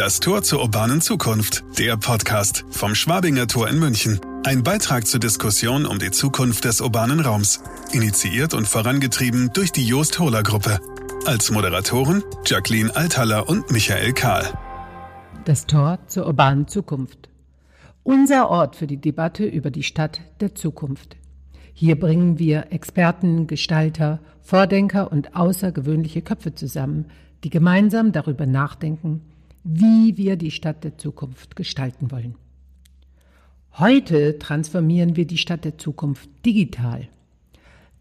Das Tor zur urbanen Zukunft. Der Podcast vom Schwabinger Tor in München. Ein Beitrag zur Diskussion um die Zukunft des urbanen Raums. Initiiert und vorangetrieben durch die Joost Hohler Gruppe. Als Moderatoren Jacqueline Althaller und Michael Kahl. Das Tor zur urbanen Zukunft. Unser Ort für die Debatte über die Stadt der Zukunft. Hier bringen wir Experten, Gestalter, Vordenker und außergewöhnliche Köpfe zusammen, die gemeinsam darüber nachdenken, wie wir die Stadt der Zukunft gestalten wollen. Heute transformieren wir die Stadt der Zukunft digital.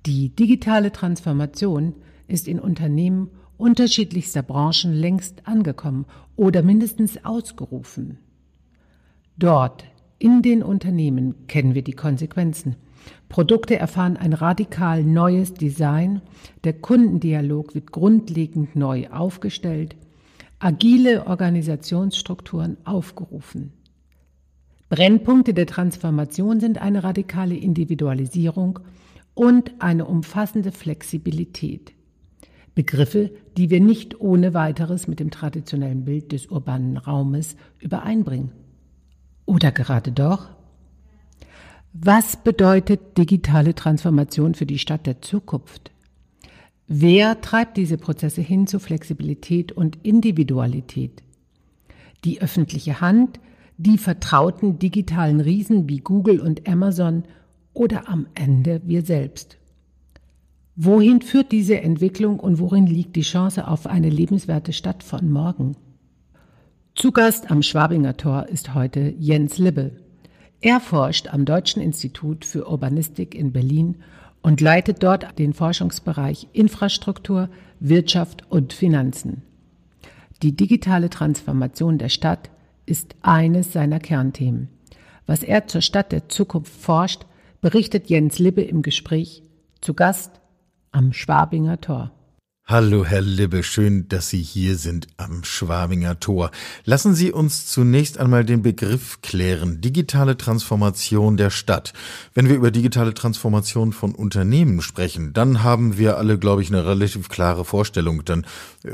Die digitale Transformation ist in Unternehmen unterschiedlichster Branchen längst angekommen oder mindestens ausgerufen. Dort, in den Unternehmen, kennen wir die Konsequenzen. Produkte erfahren ein radikal neues Design, der Kundendialog wird grundlegend neu aufgestellt, agile Organisationsstrukturen aufgerufen. Brennpunkte der Transformation sind eine radikale Individualisierung und eine umfassende Flexibilität. Begriffe, die wir nicht ohne weiteres mit dem traditionellen Bild des urbanen Raumes übereinbringen. Oder gerade doch? Was bedeutet digitale Transformation für die Stadt der Zukunft? Wer treibt diese Prozesse hin zu Flexibilität und Individualität? Die öffentliche Hand, die vertrauten digitalen Riesen wie Google und Amazon oder am Ende wir selbst? Wohin führt diese Entwicklung und worin liegt die Chance auf eine lebenswerte Stadt von morgen? Zu Gast am Schwabinger Tor ist heute Jens Libbe. Er forscht am Deutschen Institut für Urbanistik in Berlin und leitet dort den Forschungsbereich Infrastruktur, Wirtschaft und Finanzen. Die digitale Transformation der Stadt ist eines seiner Kernthemen. Was er zur Stadt der Zukunft forscht, berichtet Jens Libbe im Gespräch zu Gast am Schwabinger Tor. Hallo, Herr Libbe, schön, dass Sie hier sind am Schwabinger Tor. Lassen Sie uns zunächst einmal den Begriff klären. Digitale Transformation der Stadt. Wenn wir über digitale Transformation von Unternehmen sprechen, dann haben wir alle, glaube ich, eine relativ klare Vorstellung. Dann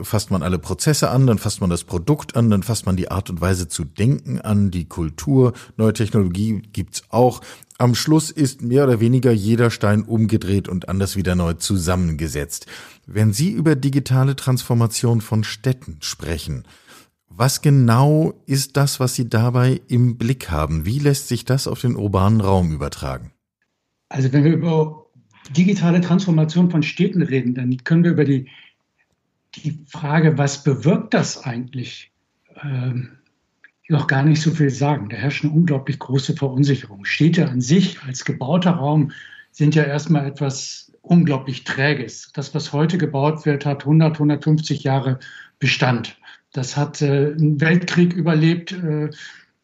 fasst man alle Prozesse an, dann fasst man das Produkt an, dann fasst man die Art und Weise zu denken an, die Kultur, neue Technologie gibt's auch. Am Schluss ist mehr oder weniger jeder Stein umgedreht und anders wieder neu zusammengesetzt. Wenn Sie über digitale Transformation von Städten sprechen, was genau ist das, was Sie dabei im Blick haben? Wie lässt sich das auf den urbanen Raum übertragen? Also wenn wir über digitale Transformation von Städten reden, dann können wir über die, die Frage, was bewirkt das eigentlich, ähm, noch gar nicht so viel sagen. Da herrscht eine unglaublich große Verunsicherung. Städte an sich als gebauter Raum sind ja erstmal etwas unglaublich Träges. Das, was heute gebaut wird, hat 100, 150 Jahre Bestand. Das hat äh, einen Weltkrieg überlebt, äh,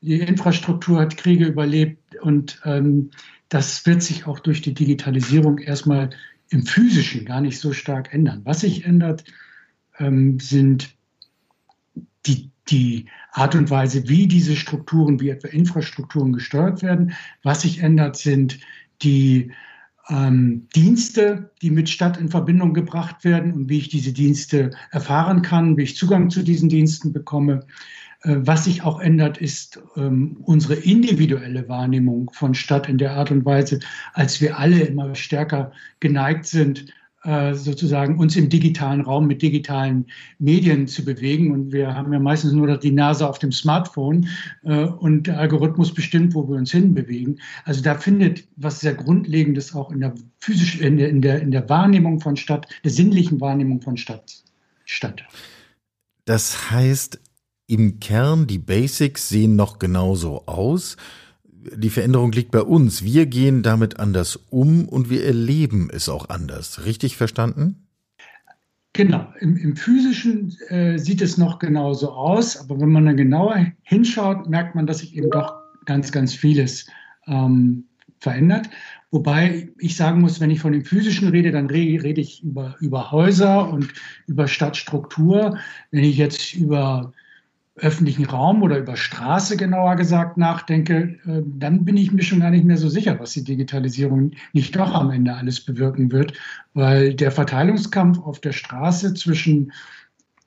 die Infrastruktur hat Kriege überlebt und ähm, das wird sich auch durch die Digitalisierung erstmal im physischen gar nicht so stark ändern. Was sich ändert, ähm, sind die die Art und Weise, wie diese Strukturen, wie etwa Infrastrukturen gesteuert werden. Was sich ändert, sind die ähm, Dienste, die mit Stadt in Verbindung gebracht werden und wie ich diese Dienste erfahren kann, wie ich Zugang zu diesen Diensten bekomme. Äh, was sich auch ändert, ist ähm, unsere individuelle Wahrnehmung von Stadt in der Art und Weise, als wir alle immer stärker geneigt sind, sozusagen uns im digitalen Raum mit digitalen Medien zu bewegen. Und wir haben ja meistens nur die Nase auf dem Smartphone äh, und der Algorithmus bestimmt, wo wir uns hinbewegen. Also da findet was sehr Grundlegendes auch in der physischen, in der, in der, in der Wahrnehmung von Stadt, der sinnlichen Wahrnehmung von Stadt statt. Das heißt, im Kern, die Basics sehen noch genauso aus die Veränderung liegt bei uns. Wir gehen damit anders um und wir erleben es auch anders. Richtig verstanden? Genau. Im, im physischen äh, sieht es noch genauso aus, aber wenn man dann genauer hinschaut, merkt man, dass sich eben doch ganz, ganz vieles ähm, verändert. Wobei ich sagen muss, wenn ich von dem physischen rede, dann rede, rede ich über, über Häuser und über Stadtstruktur. Wenn ich jetzt über öffentlichen Raum oder über Straße genauer gesagt nachdenke, äh, dann bin ich mir schon gar nicht mehr so sicher, was die Digitalisierung nicht doch am Ende alles bewirken wird, weil der Verteilungskampf auf der Straße zwischen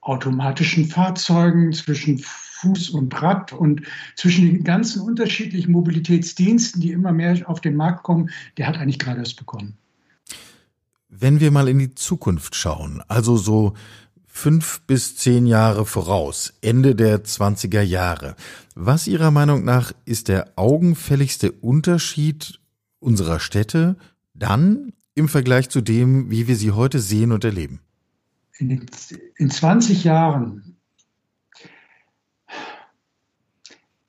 automatischen Fahrzeugen, zwischen Fuß und Rad und zwischen den ganzen unterschiedlichen Mobilitätsdiensten, die immer mehr auf den Markt kommen, der hat eigentlich gerade erst begonnen. Wenn wir mal in die Zukunft schauen, also so fünf bis zehn Jahre voraus, Ende der 20er Jahre, was Ihrer Meinung nach ist der augenfälligste Unterschied unserer Städte dann im Vergleich zu dem, wie wir sie heute sehen und erleben? In, in 20 Jahren,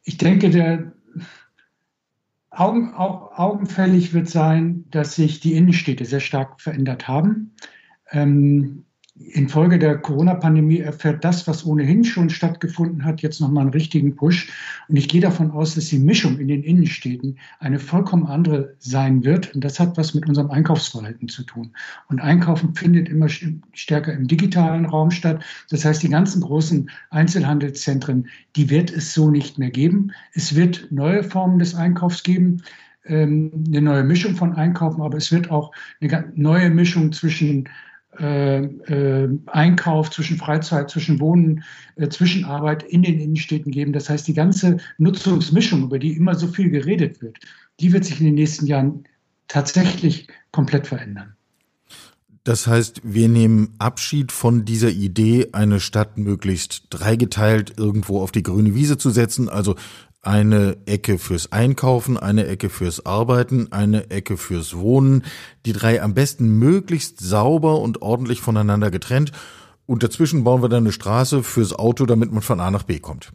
ich denke, der Augen, augenfällig wird sein, dass sich die Innenstädte sehr stark verändert haben. Ähm, infolge der Corona-Pandemie erfährt das, was ohnehin schon stattgefunden hat, jetzt nochmal einen richtigen Push. Und ich gehe davon aus, dass die Mischung in den Innenstädten eine vollkommen andere sein wird. Und das hat was mit unserem Einkaufsverhalten zu tun. Und Einkaufen findet immer stärker im digitalen Raum statt. Das heißt, die ganzen großen Einzelhandelszentren, die wird es so nicht mehr geben. Es wird neue Formen des Einkaufs geben ähm, eine neue Mischung von Einkaufen, aber es wird auch eine neue Mischung zwischen äh, äh, Einkauf, zwischen Freizeit, zwischen Wohnen, äh, zwischen Arbeit in den Innenstädten geben. Das heißt, die ganze Nutzungsmischung, über die immer so viel geredet wird, die wird sich in den nächsten Jahren tatsächlich komplett verändern. Das heißt, wir nehmen Abschied von dieser Idee, eine Stadt möglichst dreigeteilt irgendwo auf die grüne Wiese zu setzen, also eine Ecke fürs Einkaufen, eine Ecke fürs Arbeiten, eine Ecke fürs Wohnen. Die drei am besten möglichst sauber und ordentlich voneinander getrennt. Und dazwischen bauen wir dann eine Straße fürs Auto, damit man von A nach B kommt.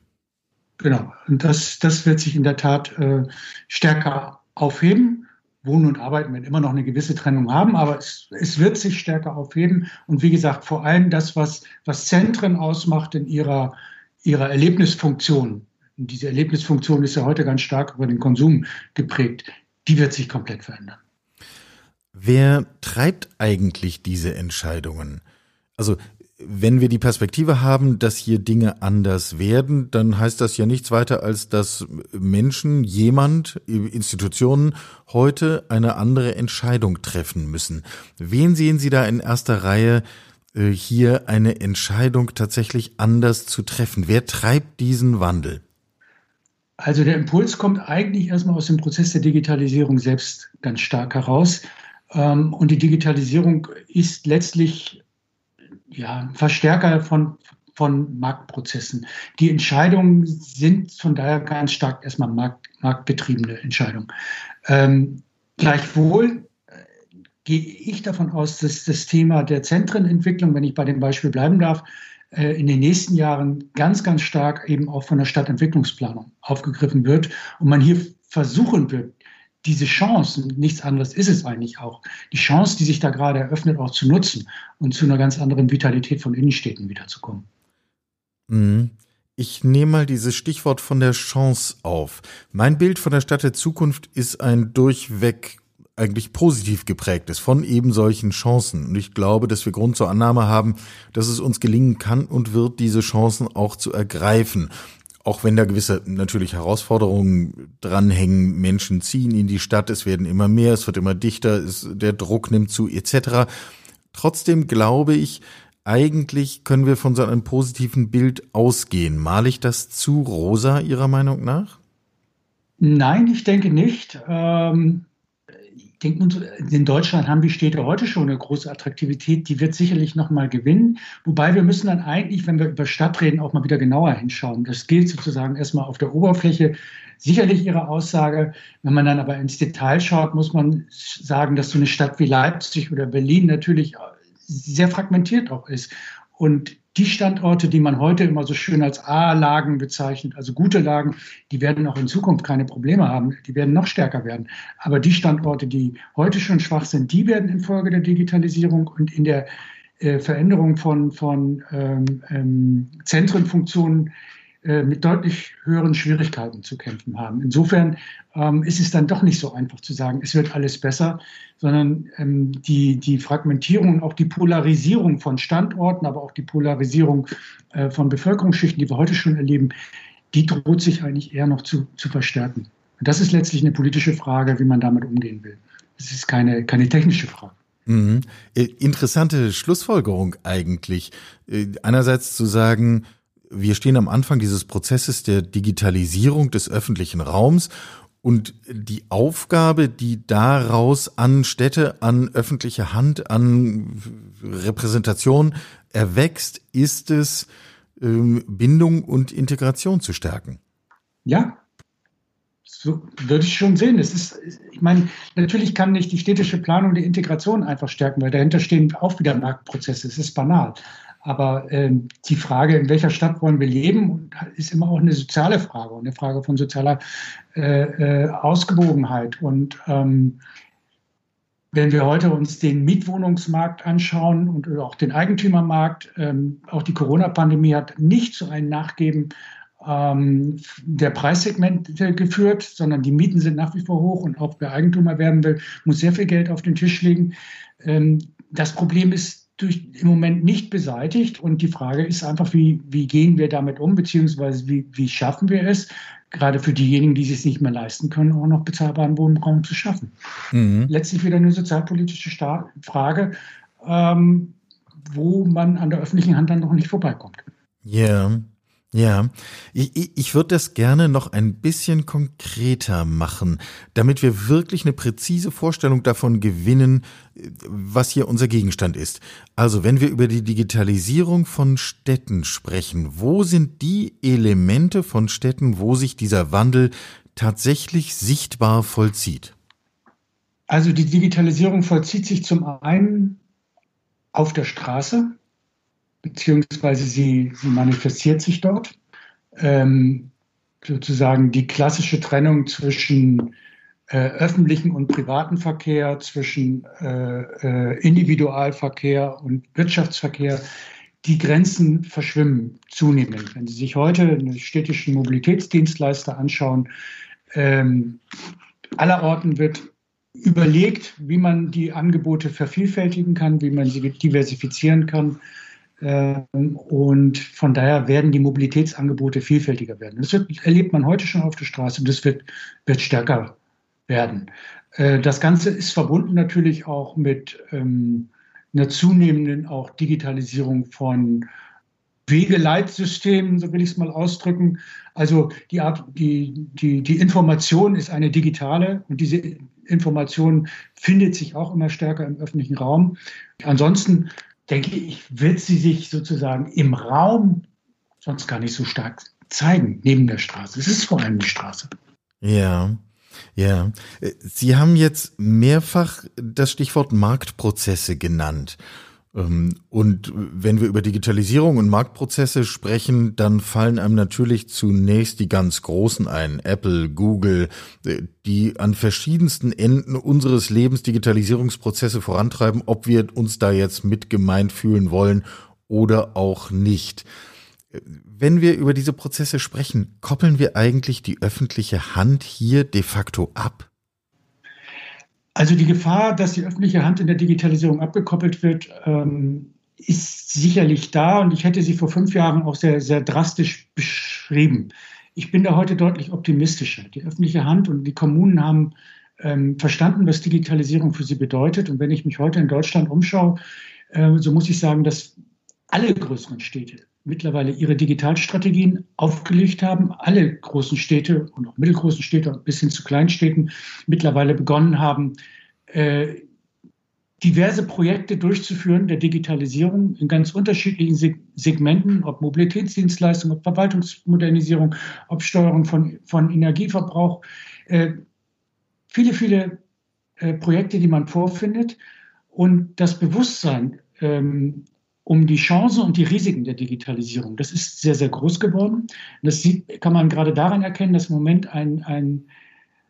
Genau. Und das, das wird sich in der Tat äh, stärker aufheben. Wohnen und Arbeiten werden immer noch eine gewisse Trennung haben, aber es, es wird sich stärker aufheben. Und wie gesagt, vor allem das, was, was Zentren ausmacht in ihrer, ihrer Erlebnisfunktion, diese Erlebnisfunktion ist ja heute ganz stark über den Konsum geprägt, die wird sich komplett verändern. Wer treibt eigentlich diese Entscheidungen? Also wenn wir die Perspektive haben, dass hier Dinge anders werden, dann heißt das ja nichts weiter, als dass Menschen, jemand, Institutionen heute eine andere Entscheidung treffen müssen. Wen sehen Sie da in erster Reihe, äh, hier eine Entscheidung tatsächlich anders zu treffen? Wer treibt diesen Wandel? Also der Impuls kommt eigentlich erstmal aus dem Prozess der Digitalisierung selbst ganz stark heraus. Ähm, und die Digitalisierung ist letztlich ja, Verstärker von, von Marktprozessen. Die Entscheidungen sind von daher ganz stark erstmal markt, marktbetriebene Entscheidungen. Ähm, gleichwohl äh, gehe ich davon aus, dass das Thema der Zentrenentwicklung, wenn ich bei dem Beispiel bleiben darf, in den nächsten Jahren ganz, ganz stark eben auch von der Stadtentwicklungsplanung aufgegriffen wird und man hier versuchen wird, diese Chance, nichts anderes ist es eigentlich auch, die Chance, die sich da gerade eröffnet, auch zu nutzen und zu einer ganz anderen Vitalität von Innenstädten wiederzukommen. Mhm. Ich nehme mal dieses Stichwort von der Chance auf. Mein Bild von der Stadt der Zukunft ist ein durchweg eigentlich positiv geprägt ist von eben solchen Chancen. Und ich glaube, dass wir Grund zur Annahme haben, dass es uns gelingen kann und wird, diese Chancen auch zu ergreifen. Auch wenn da gewisse natürlich Herausforderungen dranhängen, Menschen ziehen in die Stadt, es werden immer mehr, es wird immer dichter, es, der Druck nimmt zu, etc. Trotzdem glaube ich, eigentlich können wir von so einem positiven Bild ausgehen. Male ich das zu rosa Ihrer Meinung nach? Nein, ich denke nicht. Ähm, denke, in Deutschland haben die Städte heute schon eine große Attraktivität, die wird sicherlich noch mal gewinnen. Wobei wir müssen dann eigentlich, wenn wir über Stadt reden, auch mal wieder genauer hinschauen. Das gilt sozusagen erstmal auf der Oberfläche. Sicherlich Ihre Aussage. Wenn man dann aber ins Detail schaut, muss man sagen, dass so eine Stadt wie Leipzig oder Berlin natürlich sehr fragmentiert auch ist. Und die Standorte, die man heute immer so schön als A-Lagen bezeichnet, also gute Lagen, die werden auch in Zukunft keine Probleme haben. Die werden noch stärker werden. Aber die Standorte, die heute schon schwach sind, die werden infolge der Digitalisierung und in der äh, Veränderung von, von ähm, ähm, Zentrenfunktionen mit deutlich höheren Schwierigkeiten zu kämpfen haben. Insofern ähm, ist es dann doch nicht so einfach zu sagen, es wird alles besser, sondern ähm, die, die Fragmentierung und auch die Polarisierung von Standorten, aber auch die Polarisierung äh, von Bevölkerungsschichten, die wir heute schon erleben, die droht sich eigentlich eher noch zu, zu verstärken. Und das ist letztlich eine politische Frage, wie man damit umgehen will. Es ist keine, keine technische Frage. Mhm. Äh, interessante Schlussfolgerung eigentlich. Äh, einerseits zu sagen, wir stehen am Anfang dieses Prozesses der Digitalisierung des öffentlichen Raums und die Aufgabe, die daraus an Städte, an öffentliche Hand, an Repräsentation erwächst, ist es, ähm, Bindung und Integration zu stärken. Ja, so würde ich schon sehen. Es ist, ich meine, natürlich kann nicht die städtische Planung die Integration einfach stärken, weil dahinter stehen auch wieder Marktprozesse. Es ist banal. Aber äh, die Frage, in welcher Stadt wollen wir leben, ist immer auch eine soziale Frage und eine Frage von sozialer äh, äh, Ausgewogenheit. Und ähm, wenn wir heute uns den Mietwohnungsmarkt anschauen und auch den Eigentümermarkt, ähm, auch die Corona-Pandemie hat nicht zu einem Nachgeben ähm, der Preissegmente geführt, sondern die Mieten sind nach wie vor hoch und auch wer Eigentum erwerben will, muss sehr viel Geld auf den Tisch legen. Ähm, das Problem ist durch, im Moment nicht beseitigt. Und die Frage ist einfach, wie, wie gehen wir damit um, beziehungsweise wie, wie schaffen wir es, gerade für diejenigen, die es nicht mehr leisten können, auch noch bezahlbaren Wohnraum zu schaffen. Mhm. Letztlich wieder eine sozialpolitische Star Frage, ähm, wo man an der öffentlichen Hand dann noch nicht vorbeikommt. Ja. Yeah. Ja, ich, ich würde das gerne noch ein bisschen konkreter machen, damit wir wirklich eine präzise Vorstellung davon gewinnen, was hier unser Gegenstand ist. Also, wenn wir über die Digitalisierung von Städten sprechen, wo sind die Elemente von Städten, wo sich dieser Wandel tatsächlich sichtbar vollzieht? Also die Digitalisierung vollzieht sich zum einen auf der Straße, beziehungsweise sie, sie manifestiert sich dort. Ähm, sozusagen die klassische Trennung zwischen äh, öffentlichen und privaten Verkehr, zwischen äh, äh, Individualverkehr und Wirtschaftsverkehr, die Grenzen verschwimmen zunehmend. Wenn Sie sich heute einen städtischen Mobilitätsdienstleister anschauen, ähm, allerorten wird überlegt, wie man die Angebote vervielfältigen kann, wie man sie diversifizieren kann. Ähm, und von daher werden die Mobilitätsangebote vielfältiger werden. Das wird, erlebt man heute schon auf der Straße und das wird, wird stärker werden. Äh, das Ganze ist verbunden natürlich auch mit ähm, einer zunehmenden auch Digitalisierung von Wegeleitsystemen, so will ich es mal ausdrücken. Also die, Art, die, die, die Information ist eine digitale und diese Information findet sich auch immer stärker im öffentlichen Raum. Ansonsten denke ich, wird sie sich sozusagen im Raum sonst gar nicht so stark zeigen, neben der Straße. Es ist vor allem die Straße. Ja. Ja, Sie haben jetzt mehrfach das Stichwort Marktprozesse genannt. Ähm, und wenn wir über Digitalisierung und Marktprozesse sprechen, dann fallen einem natürlich zunächst die ganz großen ein. Apple, Google, äh, die an verschiedensten Enden unseres Lebens Digitalisierungsprozesse vorantreiben, ob wir uns da jetzt mit gemeint fühlen wollen oder auch nicht. Wenn wir über diese Prozesse sprechen, koppeln wir eigentlich die öffentliche Hand hier de facto ab? Also die Gefahr, dass die öffentliche Hand in der Digitalisierung abgekoppelt wird, ähm, ist sicherlich da und ich hätte sie vor fünf Jahren auch sehr, sehr drastisch beschrieben. Ich bin da heute deutlich optimistischer. Die öffentliche Hand und die Kommunen haben ähm, verstanden, was Digitalisierung für sie bedeutet. Und wenn ich mich heute in Deutschland umschaue, äh, so muss ich sagen, dass alle größeren Städte mittlerweile ihre Digitalstrategien aufgelegt haben. Alle großen Städte und auch mittelgroßen Städte bis hin zu Kleinstädten mittlerweile begonnen haben, äh, diverse Projekte durchzuführen der Digitalisierung in ganz unterschiedlichen Segmenten, ob Mobilitätsdienstleistung, ob Verwaltungsmodernisierung, ob Steuerung von, von Energieverbrauch. Äh, viele, viele äh, Projekte, die man vorfindet. Und das Bewusstsein ähm, um die Chancen und die Risiken der Digitalisierung. Das ist sehr, sehr groß geworden. Das sieht, kann man gerade daran erkennen, dass im Moment ein, ein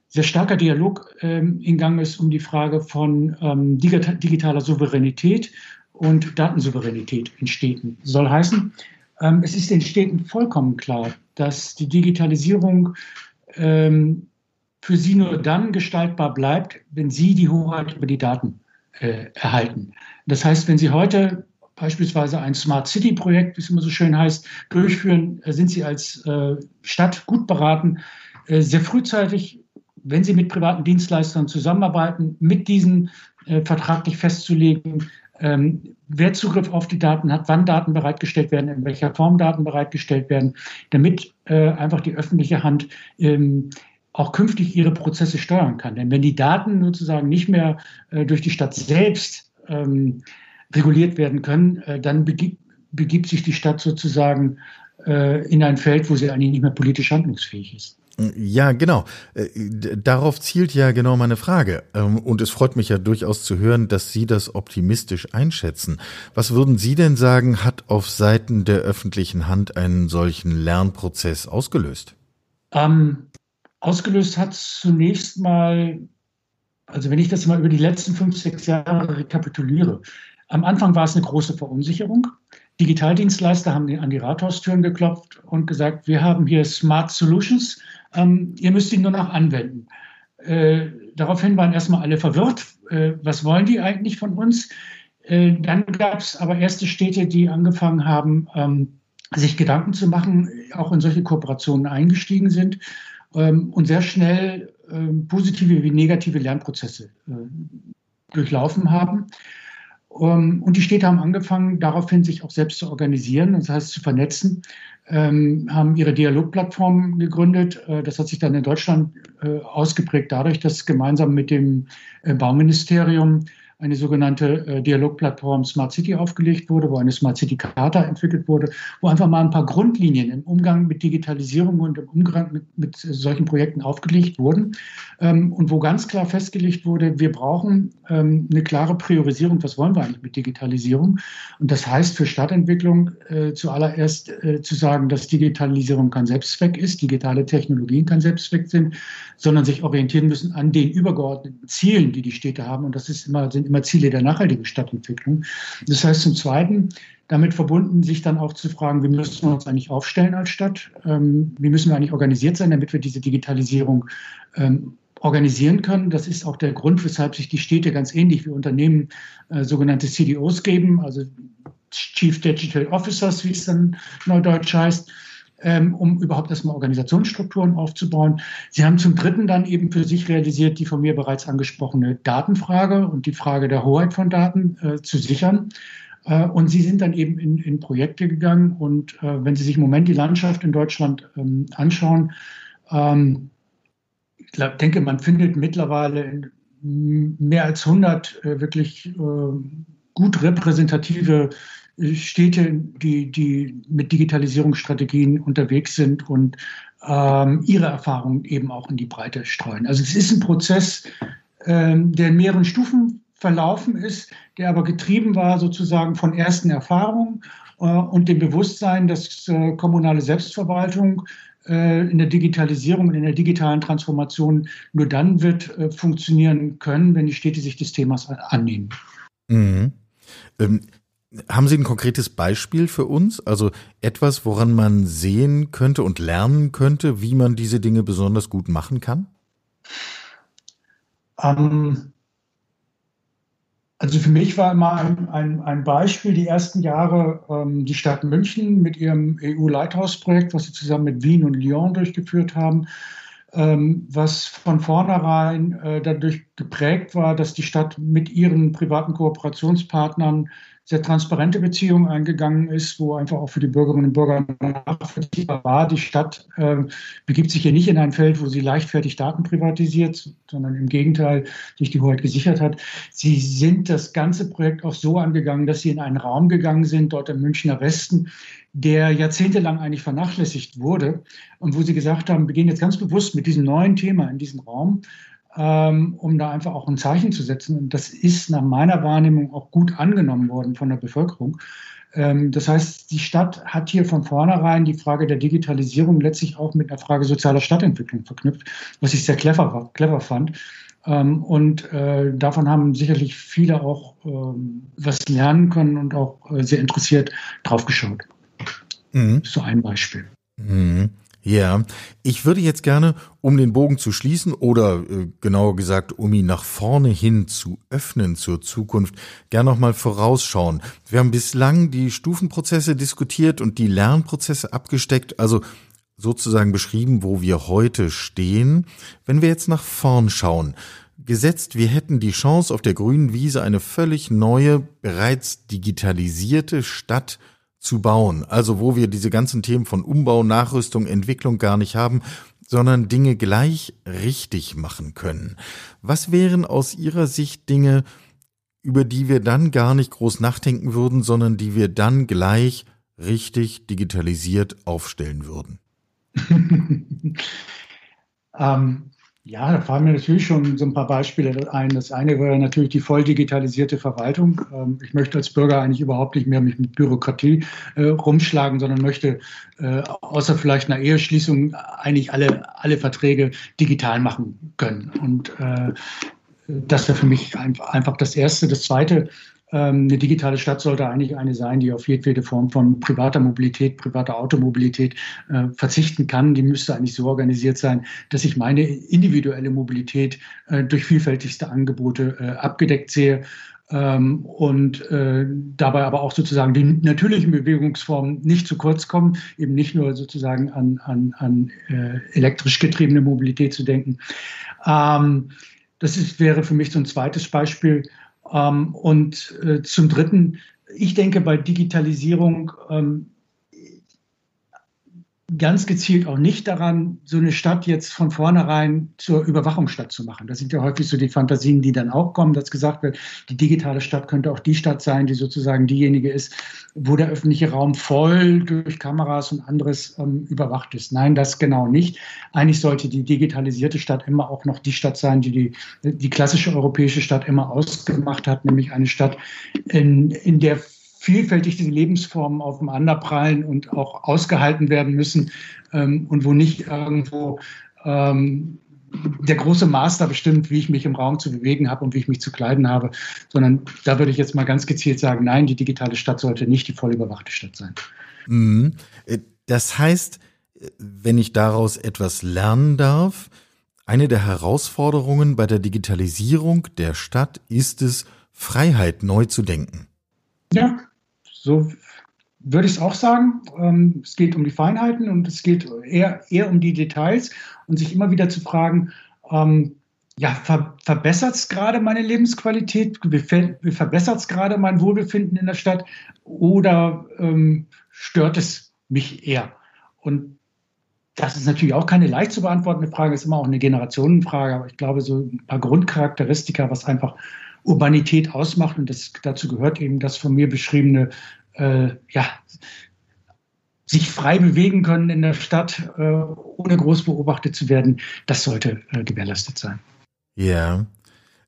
sehr starker Dialog ähm, in Gang ist um die Frage von ähm, digitaler Souveränität und Datensouveränität in Städten. Soll heißen, ähm, es ist den Städten vollkommen klar, dass die Digitalisierung ähm, für sie nur dann gestaltbar bleibt, wenn sie die Hoheit über die Daten äh, erhalten. Das heißt, wenn Sie heute beispielsweise ein Smart City Projekt, wie es immer so schön heißt, durchführen, äh, sind Sie als äh, Stadt gut beraten, äh, sehr frühzeitig, wenn Sie mit privaten Dienstleistern zusammenarbeiten, mit diesen vertraglich festzulegen, ähm, wer Zugriff auf die Daten hat, wann Daten bereitgestellt werden, in welcher Form Daten bereitgestellt werden, damit einfach die öffentliche Hand ähm, auch künftig ihre Prozesse steuern kann. Denn wenn die Daten sozusagen nicht mehr durch die Stadt selbst ähm, reguliert werden können, äh, dann begibt, begibt sich die Stadt sozusagen äh, in ein Feld, wo sie eigentlich nicht mehr politisch handlungsfähig ist. Ja, genau. Äh, darauf zielt ja genau meine Frage. Ähm, und es freut mich ja durchaus zu hören, dass Sie das optimistisch einschätzen. Was würden Sie denn sagen, hat auf Seiten der öffentlichen Hand einen solchen Lernprozess ausgelöst? Ähm, ausgelöst hat zunächst mal, also wenn ich das mal über die letzten fünf, sechs Jahre rekapituliere, am Anfang war es eine große Verunsicherung. Digitaldienstleister haben an die Rathaustüren geklopft und gesagt, wir haben hier Smart Solutions, ähm, ihr müsst ihn nur noch anwenden. Äh, daraufhin waren erstmal alle verwirrt. Äh, was wollen die eigentlich von uns? Äh, dann gab es aber erste Städte, die angefangen haben, ähm, sich Gedanken zu machen, auch in solche Kooperationen eingestiegen sind ähm, und sehr schnell ähm, positive wie negative Lernprozesse äh, durchlaufen haben. Um, und die Städte haben angefangen, daraufhin sich auch selbst zu organisieren, das heißt zu vernetzen ähm, haben ihre Dialogplattform gegründet. Äh, das hat sich dann in Deutschland äh, ausgeprägt dadurch, dass gemeinsam mit dem äh, Bauministerium eine sogenannte äh, Dialogplattform Smart City aufgelegt wurde, wo eine Smart City Charta entwickelt wurde, wo einfach mal ein paar Grundlinien im Umgang mit Digitalisierung und im Umgang mit, mit solchen Projekten aufgelegt wurden ähm, und wo ganz klar festgelegt wurde, wir brauchen ähm, eine klare Priorisierung, was wollen wir eigentlich mit Digitalisierung? Und das heißt für Stadtentwicklung äh, zuallererst äh, zu sagen, dass Digitalisierung kein Selbstzweck ist, digitale Technologien kein Selbstzweck sind, sondern sich orientieren müssen an den übergeordneten Zielen, die die Städte haben. Und das ist immer, sind immer Ziele der nachhaltigen Stadtentwicklung. Das heißt zum Zweiten, damit verbunden, sich dann auch zu fragen, wie müssen wir uns eigentlich aufstellen als Stadt? Ähm, wie müssen wir eigentlich organisiert sein, damit wir diese Digitalisierung ähm, organisieren können. Das ist auch der Grund, weshalb sich die Städte ganz ähnlich wie Unternehmen äh, sogenannte CDOs geben, also Chief Digital Officers, wie es dann neudeutsch heißt ähm, um überhaupt erstmal Organisationsstrukturen aufzubauen. Sie haben zum Dritten dann eben für sich realisiert, die von mir bereits angesprochene Datenfrage und die Frage der Hoheit von Daten äh, zu sichern. Äh, und sie sind dann eben in, in Projekte gegangen. Und äh, wenn Sie sich im Moment die Landschaft in Deutschland ähm, anschauen, ähm, ich glaub, denke, man findet mittlerweile mehr als 100 äh, wirklich äh, gut repräsentative Städte, die, die mit Digitalisierungsstrategien unterwegs sind und ähm, ihre Erfahrungen eben auch in die Breite streuen. Also es ist ein Prozess, ähm, der in mehreren Stufen verlaufen ist, der aber getrieben war sozusagen von ersten Erfahrungen äh, und dem Bewusstsein, dass äh, kommunale Selbstverwaltung äh, in der Digitalisierung und in der digitalen Transformation nur dann wird äh, funktionieren können, wenn die Städte sich des Themas annehmen. Mhm. Ähm, haben Sie ein konkretes Beispiel für uns? Also etwas, woran man sehen könnte und lernen könnte, wie man diese Dinge besonders gut machen kann? Ähm, also für mich war immer ein, ein, ein Beispiel die ersten Jahre ähm, die Stadt München mit ihrem EU-Leithausprojekt, was sie zusammen mit Wien und Lyon durchgeführt haben, ähm, was von vornherein äh, dadurch geprägt war, dass die Stadt mit ihren privaten Kooperationspartnern sehr transparente Beziehung eingegangen ist, wo einfach auch für die Bürgerinnen und Bürger nachvollziehbar war. Die Stadt äh, begibt sich hier nicht in ein Feld, wo sie leichtfertig Daten privatisiert, sondern im Gegenteil sich die Hoheit gesichert hat. Sie sind das ganze Projekt auch so angegangen, dass sie in einen Raum gegangen sind, dort im Münchner Westen, der jahrzehntelang eigentlich vernachlässigt wurde und wo sie gesagt haben, wir gehen jetzt ganz bewusst mit diesem neuen Thema in diesen Raum ähm, um da einfach auch ein Zeichen zu setzen. Und das ist nach meiner Wahrnehmung auch gut angenommen worden von der Bevölkerung. Ähm, das heißt, die Stadt hat hier von vornherein die Frage der Digitalisierung letztlich auch mit einer Frage sozialer Stadtentwicklung verknüpft, was ich sehr clever, clever fand. Ähm, und äh, davon haben sicherlich viele auch ähm, was lernen können und auch äh, sehr interessiert draufgeschaut. Mhm. So ein Beispiel. Mhm. Ja, ich würde jetzt gerne, um den Bogen zu schließen oder äh, genauer gesagt, um ihn nach vorne hin zu öffnen zur Zukunft, gerne nochmal vorausschauen. Wir haben bislang die Stufenprozesse diskutiert und die Lernprozesse abgesteckt, also sozusagen beschrieben, wo wir heute stehen. Wenn wir jetzt nach vorn schauen, Gesetzt, wir hätten die Chance, auf der grünen Wiese eine völlig neue, bereits digitalisierte Stadt zu bauen. Also wo wir diese ganzen Themen von Umbau, Nachrüstung, Entwicklung gar nicht haben, sondern Dinge gleich richtig machen können. Was wären aus Ihrer Sicht Dinge, über die wir dann gar nicht groß nachdenken würden, sondern die wir dann gleich richtig digitalisiert aufstellen würden? ähm, ja, da fallen mir natürlich schon so ein paar Beispiele ein. Das eine wäre natürlich die voll digitalisierte Verwaltung. Ähm, ich möchte als Bürger eigentlich überhaupt nicht mehr mich mit Bürokratie äh, rumschlagen, sondern möchte äh, außer vielleicht einer Eheschließung eigentlich alle, alle Verträge digital machen können. Und äh, das wäre für mich einfach das Erste. Das Zweite eine digitale Stadt sollte eigentlich eine sein, die auf jedwede Form von privater Mobilität, privater Automobilität äh, verzichten kann. Die müsste eigentlich so organisiert sein, dass ich meine individuelle Mobilität äh, durch vielfältigste Angebote äh, abgedeckt sehe. Ähm, und äh, dabei aber auch sozusagen die natürlichen Bewegungsformen nicht zu kurz kommen, eben nicht nur sozusagen an, an, an äh, elektrisch getriebene Mobilität zu denken. Ähm, das ist, wäre für mich so ein zweites Beispiel. Ähm, und äh, zum Dritten, ich denke bei Digitalisierung ähm, ganz gezielt auch nicht daran, so eine Stadt jetzt von vornherein zur Überwachungsstadt zu machen. Das sind ja häufig so die Fantasien, die dann auch kommen, dass gesagt wird, die digitale Stadt könnte auch die Stadt sein, die sozusagen diejenige ist, wo der öffentliche Raum voll durch Kameras und anderes ähm, überwacht ist. Nein, das genau nicht. Eigentlich sollte die digitalisierte Stadt immer auch noch die Stadt sein, die die, die klassische europäische Stadt immer ausgemacht hat, nämlich eine Stadt, in, in der vielfältig diese Lebensformen aufeinanderprallen und auch ausgehalten werden müssen ähm, und wo nicht irgendwo ähm, der große Master bestimmt, wie ich mich im Raum zu bewegen habe und wie ich mich zu kleiden habe, sondern da würde ich jetzt mal ganz gezielt sagen, nein, die digitale Stadt sollte nicht die voll überwachte Stadt sein. Mhm. Äh, das heißt, wenn ich daraus etwas lernen darf, eine der Herausforderungen bei der Digitalisierung der Stadt ist es, Freiheit neu zu denken. Ja, so würde ich es auch sagen. Ähm, es geht um die Feinheiten und es geht eher, eher um die Details und sich immer wieder zu fragen, ähm, ja, ver verbessert es gerade meine Lebensqualität, verbessert es gerade mein Wohlbefinden in der Stadt oder ähm, stört es mich eher? Und das ist natürlich auch keine leicht zu beantwortende Frage, ist immer auch eine Generationenfrage, aber ich glaube, so ein paar Grundcharakteristika, was einfach Urbanität ausmacht. Und das, dazu gehört eben das von mir beschriebene, äh, ja, sich frei bewegen können in der Stadt, äh, ohne groß beobachtet zu werden. Das sollte äh, gewährleistet sein. Ja.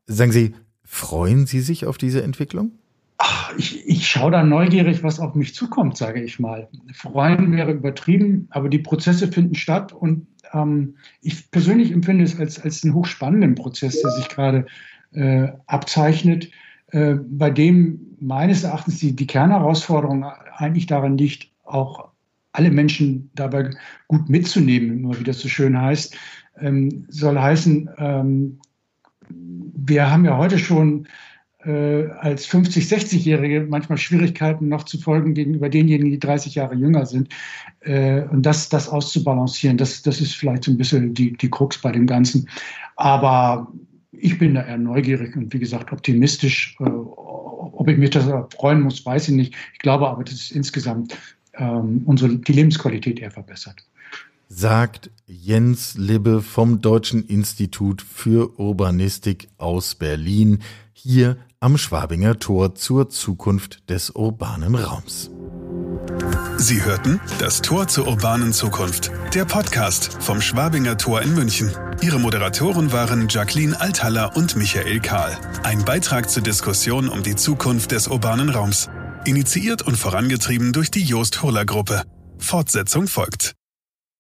Sagen Sie, freuen Sie sich auf diese Entwicklung? Ach, ich, ich schaue da neugierig, was auf mich zukommt, sage ich mal. Freuen wäre übertrieben, aber die Prozesse finden statt und ähm, ich persönlich empfinde es als, als einen hochspannenden Prozess, der sich gerade äh, abzeichnet, äh, bei dem meines Erachtens die, die Kernherausforderung eigentlich darin liegt, auch alle Menschen dabei gut mitzunehmen, immer wie das so schön heißt. Ähm, soll heißen, ähm, wir haben ja heute schon äh, als 50-, 60-Jährige manchmal Schwierigkeiten noch zu folgen gegenüber denjenigen, die 30 Jahre jünger sind. Äh, und das, das auszubalancieren, das, das ist vielleicht so ein bisschen die, die Krux bei dem Ganzen. Aber ich bin da eher neugierig und wie gesagt optimistisch. Äh, ob ich mich das freuen muss, weiß ich nicht. Ich glaube aber, dass es insgesamt ähm, unsere, die Lebensqualität eher verbessert. Sagt Jens Libbe vom Deutschen Institut für Urbanistik aus Berlin hier am Schwabinger Tor zur Zukunft des urbanen Raums. Sie hörten das Tor zur urbanen Zukunft, der Podcast vom Schwabinger Tor in München. Ihre Moderatoren waren Jacqueline Althaller und Michael Kahl. Ein Beitrag zur Diskussion um die Zukunft des urbanen Raums. Initiiert und vorangetrieben durch die Jost Hurler Gruppe. Fortsetzung folgt.